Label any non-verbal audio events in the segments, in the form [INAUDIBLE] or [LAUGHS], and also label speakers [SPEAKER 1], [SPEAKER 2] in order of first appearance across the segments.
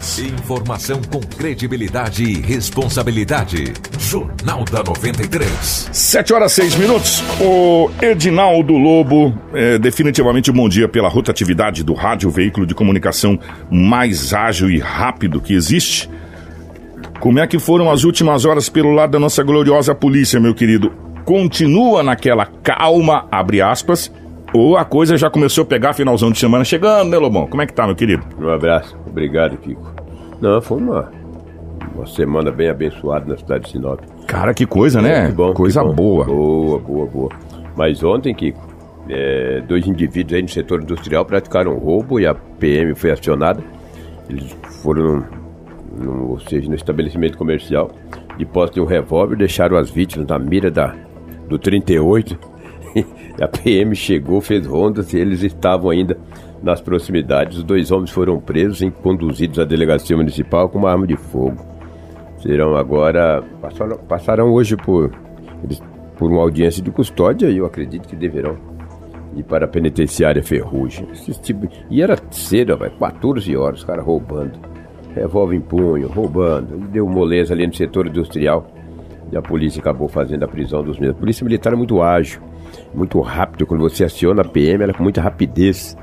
[SPEAKER 1] Informação com credibilidade e responsabilidade. Jornal da 93.
[SPEAKER 2] 7 horas 6 minutos. O Edinaldo Lobo, é, definitivamente um bom dia pela rotatividade do rádio, veículo de comunicação mais ágil e rápido que existe. Como é que foram as últimas horas pelo lado da nossa gloriosa polícia, meu querido? Continua naquela calma, abre aspas, ou a coisa já começou a pegar finalzão de semana chegando, né, Lobão? Como é que tá, meu querido?
[SPEAKER 3] Um abraço. Obrigado, Kiko. Não, foi uma, uma semana bem abençoada na cidade de Sinop.
[SPEAKER 2] Cara, que coisa, né?
[SPEAKER 3] É, que bom,
[SPEAKER 2] coisa
[SPEAKER 3] bom.
[SPEAKER 2] boa.
[SPEAKER 3] Boa, boa, boa. Mas ontem, Kiko, é, dois indivíduos aí no setor industrial praticaram roubo e a PM foi acionada. Eles foram, no, no, ou seja, no estabelecimento comercial, de posse de um revólver, deixaram as vítimas na mira da, do 38. [LAUGHS] a PM chegou, fez rondas e eles estavam ainda nas proximidades. Os dois homens foram presos e conduzidos à delegacia municipal com uma arma de fogo. Serão agora. Passaram, hoje por, eles, por uma audiência de custódia e eu acredito que deverão ir para a penitenciária Ferrugem. Tipo, e era cedo, vai, 14 horas, os caras roubando. Revólver em punho, roubando. Deu moleza ali no setor industrial. E a polícia acabou fazendo a prisão dos mesmos. A polícia militar é muito ágil, muito rápido. Quando você aciona a PM, ela com muita rapidez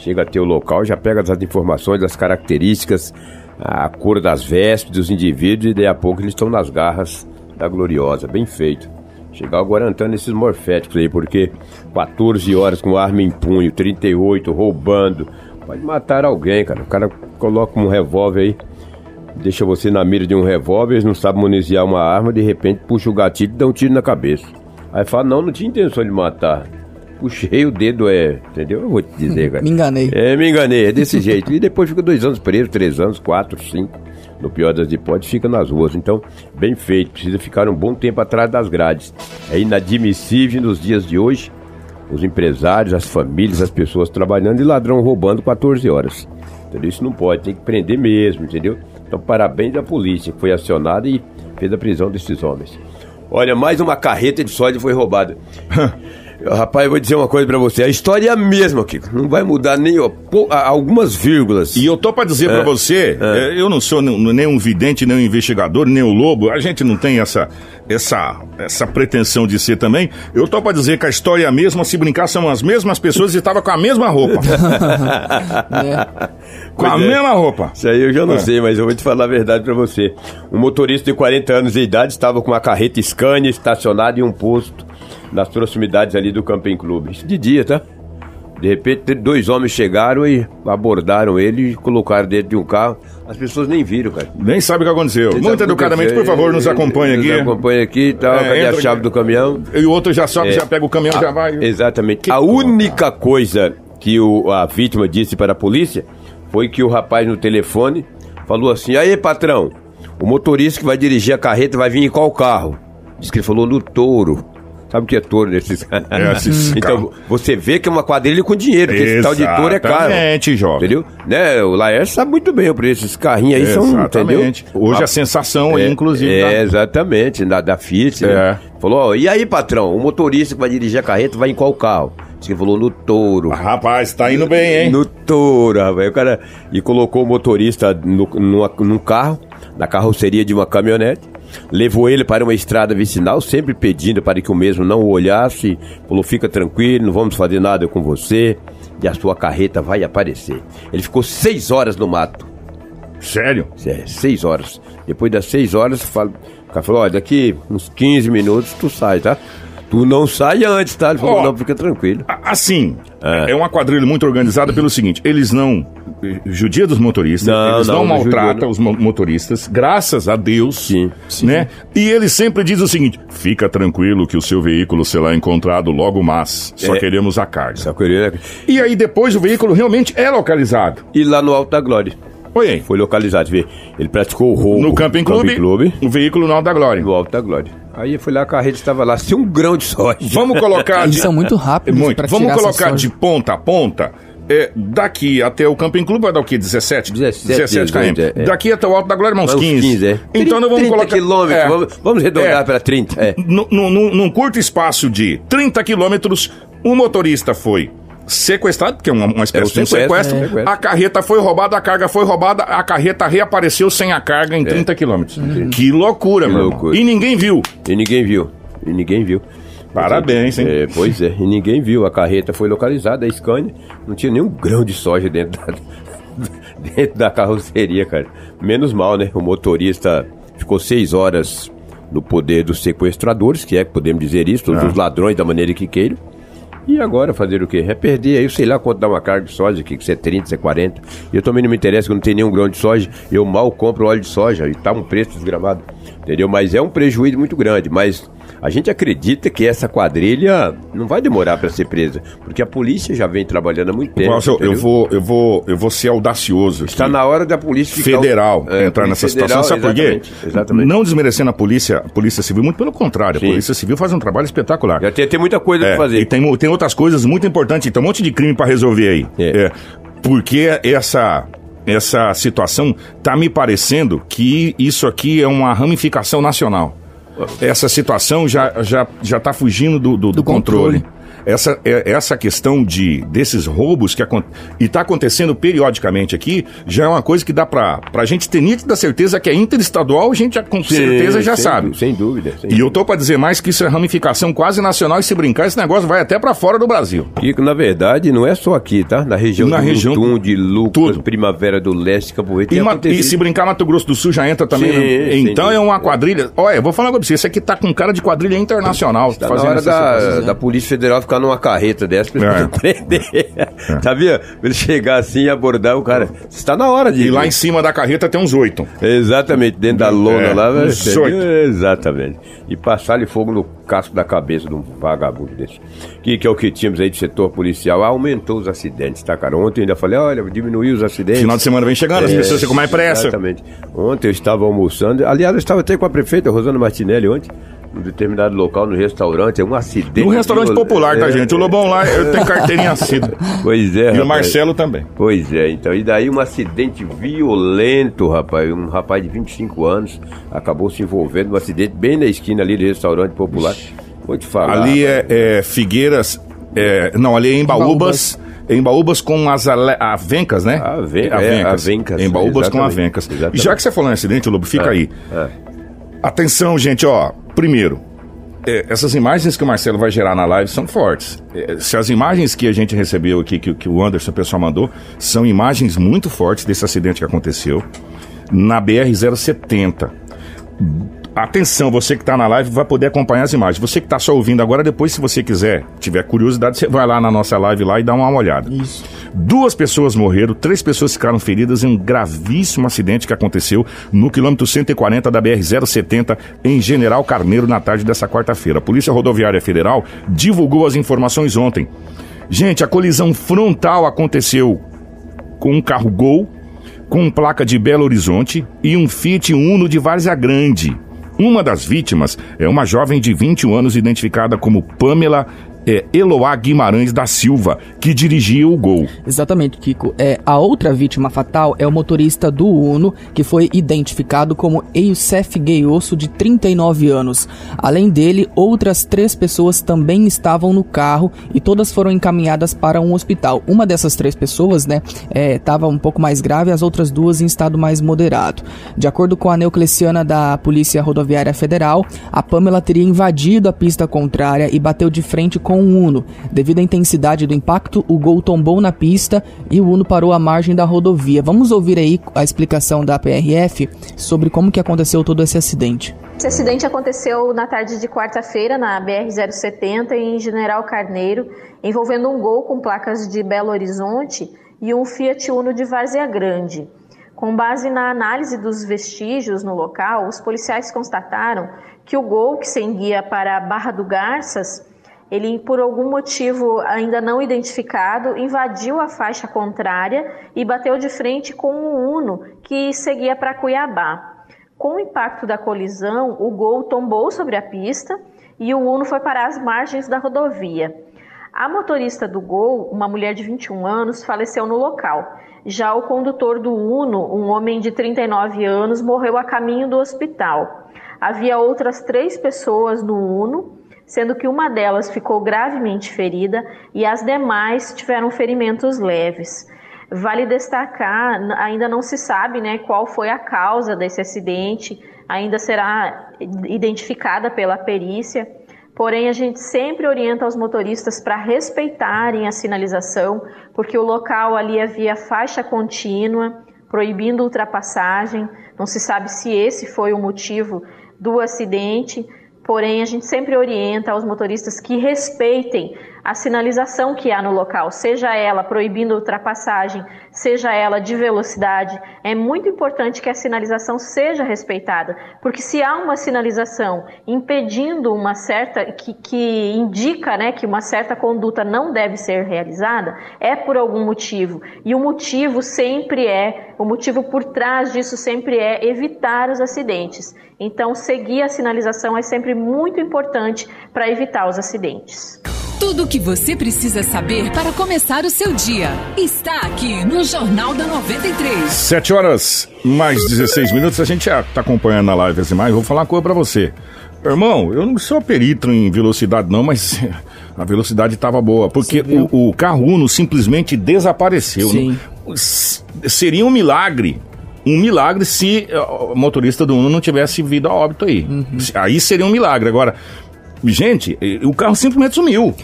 [SPEAKER 3] chega até o local, já pega as informações, as características, a cor das vestes dos indivíduos e daí a pouco eles estão nas garras da Gloriosa. Bem feito. Chegar aguardando esses morféticos aí, porque 14 horas com arma em punho, 38 roubando, pode matar alguém, cara. O cara coloca um revólver aí, deixa você na mira de um revólver, não sabe municiar uma arma, de repente puxa o gatilho e dá um tiro na cabeça. Aí fala, não, não tinha intenção de matar puxei o dedo, é. Entendeu? Eu vou te dizer, cara. [LAUGHS]
[SPEAKER 4] me enganei.
[SPEAKER 3] É, me enganei, é desse jeito. E depois fica dois anos preso, três anos, quatro, cinco. No pior das hipóteses, fica nas ruas. Então, bem feito. Precisa ficar um bom tempo atrás das grades. É inadmissível nos dias de hoje os empresários, as famílias, as pessoas trabalhando e ladrão roubando 14 horas. Entendeu? Isso não pode, tem que prender mesmo, entendeu? Então, parabéns à polícia que foi acionada e fez a prisão desses homens. Olha, mais uma carreta de soja foi roubada. [LAUGHS] Rapaz, eu vou dizer uma coisa pra você. A história é a mesma, Kiko. Não vai mudar nem ó, algumas vírgulas.
[SPEAKER 2] E eu tô pra dizer é, pra você, é. eu não sou nem um vidente, nem um investigador, nem o lobo. A gente não tem essa, essa, essa pretensão de ser também. Eu tô pra dizer que a história é a mesma. Se brincar, são as mesmas pessoas e estavam com a mesma roupa. [LAUGHS] é. Com a é. mesma roupa.
[SPEAKER 3] Isso aí eu já não é. sei, mas eu vou te falar a verdade pra você. Um motorista de 40 anos de idade estava com uma carreta Scania estacionada em um posto nas proximidades ali do Camping Clube. Isso de dia, tá? De repente, dois homens chegaram e abordaram ele e colocaram dentro de um carro. As pessoas nem viram, cara.
[SPEAKER 2] Nem sabem o que aconteceu. Nem Muito educadamente, por favor, nos acompanhe aqui. Nos
[SPEAKER 3] acompanhe aqui e tal. É, cadê a chave do caminhão?
[SPEAKER 2] E o outro já sobe, é, já pega o caminhão, a, já vai.
[SPEAKER 3] Exatamente. Que a única coisa que o, a vítima disse para a polícia foi que o rapaz no telefone falou assim: Aí, patrão, o motorista que vai dirigir a carreta vai vir em qual carro? Diz que ele falou no touro. Sabe o que é touro nesses
[SPEAKER 2] é, esses [LAUGHS]
[SPEAKER 3] Então, você vê que é uma quadrilha com dinheiro, porque esse tal de touro é caro.
[SPEAKER 2] Exatamente, jovem.
[SPEAKER 3] Entendeu? Né? O Laércio sabe muito bem o preço. Esses carrinhos aí
[SPEAKER 2] exatamente.
[SPEAKER 3] são, entendeu?
[SPEAKER 2] Hoje a, a sensação é, inclusive.
[SPEAKER 3] É, da... exatamente, da, da Fiat. Né? É. Né? Falou, ó, e aí, patrão, o motorista que vai dirigir a carreta vai em qual carro? Você falou no touro. Ah,
[SPEAKER 2] rapaz, tá indo bem, hein?
[SPEAKER 3] No touro, rapaz. O cara... E colocou o motorista no, numa, num carro, na carroceria de uma caminhonete levou ele para uma estrada vicinal, sempre pedindo para que o mesmo não o olhasse. Falou: fica tranquilo, não vamos fazer nada com você e a sua carreta vai aparecer. Ele ficou seis horas no mato.
[SPEAKER 2] Sério?
[SPEAKER 3] É, seis horas. Depois das seis horas, o cara falou: olha, daqui uns 15 minutos tu sai, tá? Tu não sai antes, tá? Ele falou, oh, não, fica tranquilo.
[SPEAKER 2] Assim, é. é uma quadrilha muito organizada pelo seguinte, eles não judia dos motoristas, não, eles não, não maltratam os motoristas, graças a Deus, sim, sim. né? E ele sempre diz o seguinte, fica tranquilo que o seu veículo será encontrado logo mais, só é. queremos a carga. Só queria... E aí depois o veículo realmente é localizado.
[SPEAKER 3] E lá no Alto da Glória.
[SPEAKER 2] Oi.
[SPEAKER 3] Foi localizado, vê. Ele praticou o roubo.
[SPEAKER 2] No Camping Clube, Camping Clube. O veículo no Alto da Glória.
[SPEAKER 3] No Alto da Glória. Aí foi lá, a carreta estava lá, sem um grão de soja.
[SPEAKER 2] Vamos colocar. [LAUGHS]
[SPEAKER 4] Eles são muito rápidos.
[SPEAKER 2] Muito. Vamos colocar de ponta a ponta. É, daqui até o Camping Clube vai dar o quê? 17?
[SPEAKER 3] 17, 17
[SPEAKER 2] km. É, é. Daqui até o Alto da Glória, uns 15. 15 é. Então nós vamos 30 colocar.
[SPEAKER 3] quilômetros, é, vamos, vamos arredondar é. para 30. É.
[SPEAKER 2] Num, num curto espaço de 30 quilômetros, o motorista foi sequestrado, porque é uma, uma espécie
[SPEAKER 3] É
[SPEAKER 2] de um sequestro.
[SPEAKER 3] é.
[SPEAKER 2] A carreta foi roubada, a carga foi roubada, a carreta reapareceu sem a carga em 30 quilômetros. Que loucura,
[SPEAKER 3] É. Que
[SPEAKER 2] meu
[SPEAKER 3] loucura.
[SPEAKER 2] E ninguém viu.
[SPEAKER 3] E ninguém viu. E ninguém viu.
[SPEAKER 2] Parabéns, hein?
[SPEAKER 3] É, pois é, e ninguém viu. A carreta foi localizada, a Scania. Não tinha nenhum grão de soja dentro da, [LAUGHS] dentro da carroceria, cara. Menos mal, né? O motorista ficou seis horas no poder dos sequestradores, que é, podemos dizer isso, todos
[SPEAKER 2] Ah.
[SPEAKER 3] os ladrões da maneira que queiram. E agora fazer o quê? É perder aí, sei lá quanto dá uma carga de soja aqui, que se é 30, se é 40. E eu também não me interessa que não tenho nenhum grão de soja. Eu mal compro óleo de soja e tá um preço desgramado. Entendeu? Mas é um prejuízo muito grande. Mas a gente acredita que essa quadrilha não vai demorar para ser presa. Porque a polícia já vem trabalhando há muito tempo.
[SPEAKER 2] Eu, vou, eu, vou, eu vou ser audacioso.
[SPEAKER 3] Está
[SPEAKER 2] aqui.
[SPEAKER 3] na hora da polícia ficar-
[SPEAKER 2] federal
[SPEAKER 3] É,
[SPEAKER 2] entrar nessa
[SPEAKER 3] polícia
[SPEAKER 2] situação.
[SPEAKER 3] federal,
[SPEAKER 2] Sabe por quê?
[SPEAKER 3] exatamente.
[SPEAKER 2] Não desmerecendo a polícia, a polícia civil, muito pelo contrário. A
[SPEAKER 3] Sim.
[SPEAKER 2] polícia civil faz um trabalho espetacular.
[SPEAKER 3] Já tem, tem muita coisa
[SPEAKER 2] É,
[SPEAKER 3] pra fazer.
[SPEAKER 2] E tem, tem outras coisas muito importantes. Tem um monte de crime para resolver aí.
[SPEAKER 3] É.
[SPEAKER 2] porque essa, essa situação tá me parecendo que isso aqui é uma ramificação nacional. Essa situação já, já, já tá fugindo do, do, do controle. Essa, é- essa questão de desses roubos que e está acontecendo periodicamente aqui já é uma coisa que dá para a gente ter nítida certeza que é interestadual, a gente já, com
[SPEAKER 3] Sim,
[SPEAKER 2] certeza já
[SPEAKER 3] sem
[SPEAKER 2] sabe.
[SPEAKER 3] Sem dúvida. sem
[SPEAKER 2] E eu tô para dizer mais que isso é ramificação quase nacional e se brincar esse negócio vai até para fora do Brasil.
[SPEAKER 3] Kiko, na verdade, não é só aqui, tá? Na região
[SPEAKER 2] Na
[SPEAKER 3] de
[SPEAKER 2] região-
[SPEAKER 3] Mutum, de Lucas,
[SPEAKER 2] tudo.
[SPEAKER 3] Primavera do Leste, Campo Verde.
[SPEAKER 2] E, ma- e se brincar, Mato Grosso do Sul já entra também.
[SPEAKER 3] Sim,
[SPEAKER 2] né?
[SPEAKER 3] sem
[SPEAKER 2] Então é
[SPEAKER 3] dúvida.
[SPEAKER 2] uma quadrilha. Olha, eu vou falar pra você, isso aqui tá com cara de quadrilha internacional.
[SPEAKER 3] Tá na
[SPEAKER 2] fazendo
[SPEAKER 3] hora da,
[SPEAKER 2] situação.
[SPEAKER 3] da Polícia Federal ficar numa carreta dessa pra
[SPEAKER 2] É.
[SPEAKER 3] ele [LAUGHS] prender. Sabia? Pra ele chegar assim e abordar o cara. Está na hora de.
[SPEAKER 2] E lá em cima da carreta tem uns oito.
[SPEAKER 3] Exatamente, dentro da lona
[SPEAKER 2] É,
[SPEAKER 3] lá,
[SPEAKER 2] uns oito.
[SPEAKER 3] Exatamente. E passar-lhe fogo no casco da cabeça de um vagabundo desse. Que, que é o que tínhamos aí do setor policial. Aumentou os acidentes, tá, cara? Ontem eu ainda falei, olha, diminuiu os acidentes.
[SPEAKER 2] Final de semana vem chegando, as
[SPEAKER 3] É,
[SPEAKER 2] pessoas ficam mais pressa.
[SPEAKER 3] Exatamente. Ontem eu estava almoçando. Aliás, eu estava até com a prefeita Rosana Martinelli ontem, num determinado local, no restaurante. É um acidente.
[SPEAKER 2] No restaurante popular, tá,
[SPEAKER 3] É,
[SPEAKER 2] gente? O Lobão lá, eu tenho carteirinha [LAUGHS] assídua.
[SPEAKER 3] Pois é,
[SPEAKER 2] E o
[SPEAKER 3] rapaz.
[SPEAKER 2] Marcelo também.
[SPEAKER 3] Pois é, então. E daí um acidente violento, rapaz. Um rapaz de 25 anos acabou se envolvendo num acidente bem na esquina ali do restaurante popular. Vou te falar.
[SPEAKER 2] Ali é, é Figueiras. é, não, ali é em Baúbas. Em Baúbas com as ale- avencas, né?
[SPEAKER 3] Ave- é,
[SPEAKER 2] avencas.
[SPEAKER 3] avencas,
[SPEAKER 2] Em Baúbas com
[SPEAKER 3] exatamente,
[SPEAKER 2] avencas. E
[SPEAKER 3] exatamente.
[SPEAKER 2] já que você falou em acidente, Lobo, fica aí.
[SPEAKER 3] é.
[SPEAKER 2] Atenção, gente, ó. Primeiro, é, essas imagens que o Marcelo vai gerar na live são fortes. É, se as imagens que a gente recebeu aqui, que, que o Anderson, o pessoal mandou, são imagens muito fortes desse acidente que aconteceu na BR-070. Atenção, você que está na live vai poder acompanhar as imagens. Você que está só ouvindo agora, depois, se você quiser, tiver curiosidade, você vai lá na nossa live lá e dá uma olhada.
[SPEAKER 4] Isso.
[SPEAKER 2] Duas pessoas morreram, três pessoas ficaram feridas em um gravíssimo acidente que aconteceu no quilômetro 140 da BR-070 em General Carneiro na tarde dessa quarta-feira. A Polícia Rodoviária Federal divulgou as informações ontem. Gente, a colisão frontal aconteceu com um carro Gol, com placa de Belo Horizonte e um Fiat Uno de Várzea Grande. Uma das vítimas é uma jovem de 21 anos identificada como Pamela é, Eloá Guimarães da Silva, que dirigia o Gol.
[SPEAKER 4] Exatamente, Kiko. É, a outra vítima fatal é o motorista do Uno, que foi identificado como Youssef Gueiosso, de 39 anos. Além dele, outras três pessoas também estavam no carro e todas foram encaminhadas para um hospital. Uma dessas três pessoas, né, estava um pouco mais grave, as outras duas em estado mais moderado. De acordo com a Neocleciana da Polícia Rodoviária Federal, a Pamela teria invadido a pista contrária e bateu de frente com o Uno. Devido à intensidade do impacto, o Gol tombou na pista e o Uno parou à margem da rodovia. Vamos ouvir aí a explicação da PRF sobre como que aconteceu todo esse acidente.
[SPEAKER 5] Esse acidente aconteceu na tarde de quarta-feira na BR-070 em General Carneiro, envolvendo um Gol com placas de Belo Horizonte e um Fiat Uno de Várzea Grande. Com base na análise dos vestígios no local, os policiais constataram que o Gol, que seguia para Barra do Garças, ele, por algum motivo ainda não identificado, invadiu a faixa contrária e bateu de frente com o Uno, que seguia para Cuiabá. Com o impacto da colisão, o Gol tombou sobre a pista e o Uno foi para as margens da rodovia. A motorista do Gol, uma mulher de 21 anos, faleceu no local. Já o condutor do Uno, um homem de 39 anos, morreu a caminho do hospital. Havia outras três pessoas no Uno, sendo que uma delas ficou gravemente ferida e as demais tiveram ferimentos leves. Vale destacar, ainda não se sabe né, qual foi a causa desse acidente, ainda será identificada pela perícia. Porém, a gente sempre orienta os motoristas para respeitarem a sinalização, porque o local ali havia faixa contínua, proibindo ultrapassagem. Não se sabe se esse foi o motivo do acidente, porém, a gente sempre orienta os motoristas que respeitem a sinalização que há no local, seja ela proibindo ultrapassagem, seja ela de velocidade, é muito importante que a sinalização seja respeitada, porque se há uma sinalização impedindo uma certa que, que indica, né, que uma certa conduta não deve ser realizada, é por algum motivo. E o motivo sempre é, o motivo por trás disso sempre é evitar os acidentes. Então, seguir a sinalização é sempre muito importante para evitar os acidentes.
[SPEAKER 6] Tudo o que você precisa saber para começar o seu dia está aqui no Jornal da 93.
[SPEAKER 2] 7 horas mais 16 minutos. A gente já está acompanhando a live as imagens. Vou falar uma coisa para você. Irmão, eu não sou perito em velocidade, não, mas [LAUGHS] a velocidade estava boa. Porque o, o, carro Uno simplesmente desapareceu. Sim. Seria um milagre. Um milagre se o motorista do Uno não tivesse vindo a óbito aí. Uhum. Aí seria um milagre. Agora, Gente, o carro simplesmente sumiu.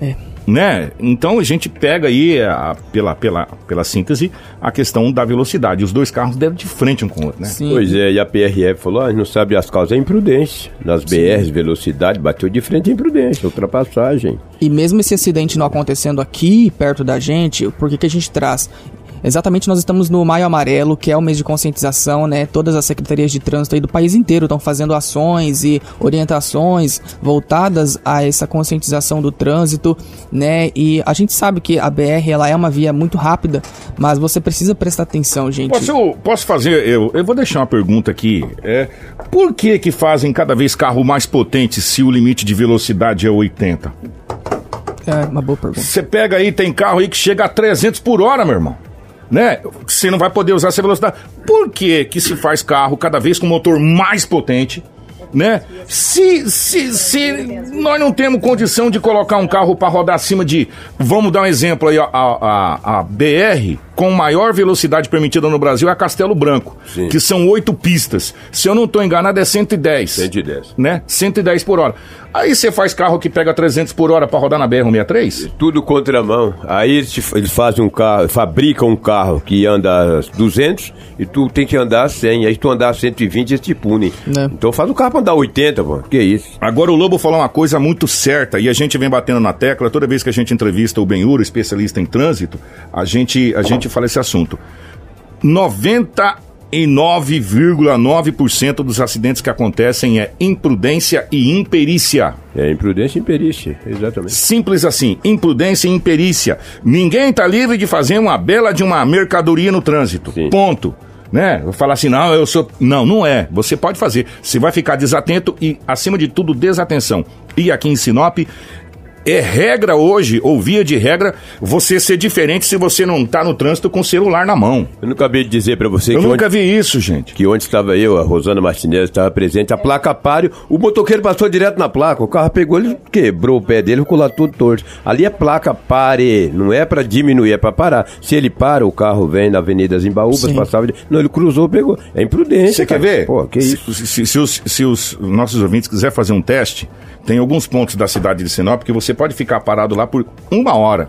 [SPEAKER 2] É. Né? Então a gente pega aí, a, pela, pela, pela síntese, a questão da velocidade. Os dois carros deram de frente um com o outro, né?
[SPEAKER 3] Sim. Pois é, e a PRF falou: ah, não sabe as causas, é imprudência. Nas BRs, velocidade, bateu de frente é imprudência, ultrapassagem.
[SPEAKER 4] E mesmo esse acidente não acontecendo aqui, perto da gente, por que, que a gente traz? Exatamente, nós estamos no Maio Amarelo, que é o mês de conscientização, né? Todas as secretarias de trânsito aí do país inteiro estão fazendo ações e orientações voltadas a essa conscientização do trânsito, né? E a gente sabe que a BR ela é uma via muito rápida, mas você precisa prestar atenção, gente.
[SPEAKER 2] Posso, posso fazer? Eu, eu vou deixar uma pergunta aqui. É, por que que fazem cada vez carro mais potente se o limite de velocidade é 80?
[SPEAKER 4] É uma boa pergunta.
[SPEAKER 2] Você pega aí, tem carro aí que chega a 300 por hora, meu irmão né? Você não vai poder usar essa velocidade. Por que que se faz carro cada vez com motor mais potente? Né? Se, se, se nós não temos condição de colocar um carro para rodar acima de, vamos dar um exemplo aí, a, a, a BR com maior velocidade permitida no Brasil é a Castelo Branco, Sim. que são oito pistas. Se eu não estou enganado é 110.
[SPEAKER 3] 110.
[SPEAKER 2] Né? 110 por hora. Aí você faz carro que pega 300 por hora para rodar na BR-163?
[SPEAKER 3] Tudo contramão. Aí eles fazem um carro, fabricam um carro que anda 200 e tu tem que andar 100. Aí tu andar 120 eles te punem. É. Então faz o carro pra andar 80, pô. Que isso.
[SPEAKER 2] Agora o Lobo falou uma coisa muito certa e a gente vem batendo na tecla toda vez que a gente entrevista o Benhuro, especialista em trânsito, a gente, a gente fala esse assunto. 90 em 9,9% dos acidentes que acontecem é imprudência e imperícia.
[SPEAKER 3] É imprudência e imperícia, exatamente.
[SPEAKER 2] Simples assim, imprudência e imperícia. Ninguém está livre de fazer uma bela de uma mercadoria no trânsito. Sim. Ponto. Né? Falar assim, não, eu sou. Não, não é. Você pode fazer. Você vai ficar desatento e, acima de tudo, desatenção. E aqui em Sinop, é regra hoje, ou via de regra, você ser diferente se você não tá no trânsito com o celular na mão.
[SPEAKER 3] Eu nunca acabei de dizer para você
[SPEAKER 2] eu que. Eu nunca onde, vi isso, gente.
[SPEAKER 3] Que onde estava eu, a Rosana Martinez estava presente, a placa páreo, o motoqueiro passou direto na placa, o carro pegou, ele quebrou o pé dele, ficou lá todo torto. Ali é placa pare, não é para diminuir, é para parar. Se ele para, o carro vem na Avenida Zimbaúbas, passava. De... Não, ele cruzou, pegou. É imprudência.
[SPEAKER 2] Você quer ver? Pô, que se, isso? Se, se, se, os, se os nossos ouvintes quiserem fazer um teste, tem alguns pontos da cidade de Sinop que você pode ficar parado lá por uma hora,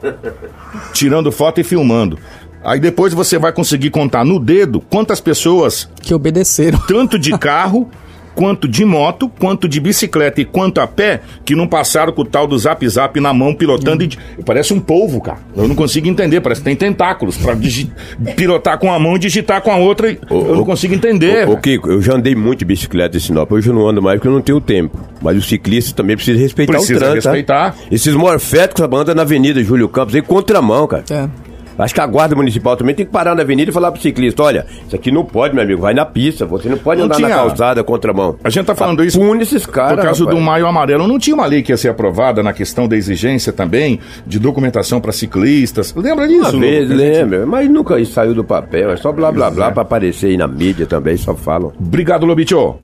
[SPEAKER 2] tirando foto e filmando. Aí depois você vai conseguir contar no dedo quantas pessoas
[SPEAKER 4] que obedeceram,
[SPEAKER 2] tanto de carro quanto de moto, quanto de bicicleta e quanto a pé, que não passaram com o tal do zap zap na mão pilotando. Hum. E, parece um polvo, cara. Eu não consigo entender, parece que tem tentáculos para pilotar com a mão e digitar com a outra. eu não consigo entender.
[SPEAKER 3] O Kiko, eu já andei muito de bicicleta em Sinop, hoje eu não ando mais porque eu não tenho tempo. Mas o ciclista também precisa respeitar precisa o trânsito. Tá?
[SPEAKER 2] respeitar.
[SPEAKER 3] Tá? Esses morféticos andam na Avenida Júlio Campos aí contramão, cara. É. Acho que a guarda municipal também tem que parar na avenida e falar pro ciclista, olha, isso aqui não pode, meu amigo, vai na pista, você não pode não andar tinha... na calçada contramão.
[SPEAKER 2] A gente tá falando
[SPEAKER 3] ah,
[SPEAKER 2] isso
[SPEAKER 3] pune esses caras,
[SPEAKER 2] por causa rapaz. do Maio Amarelo. Não tinha uma lei que ia ser aprovada na questão da exigência também de documentação para ciclistas. Lembra disso?
[SPEAKER 3] Uma vez, lembra, mas nunca saiu do papel, é só blá blá blá é. para aparecer aí na mídia também, só falam.
[SPEAKER 2] Obrigado, Lobitio.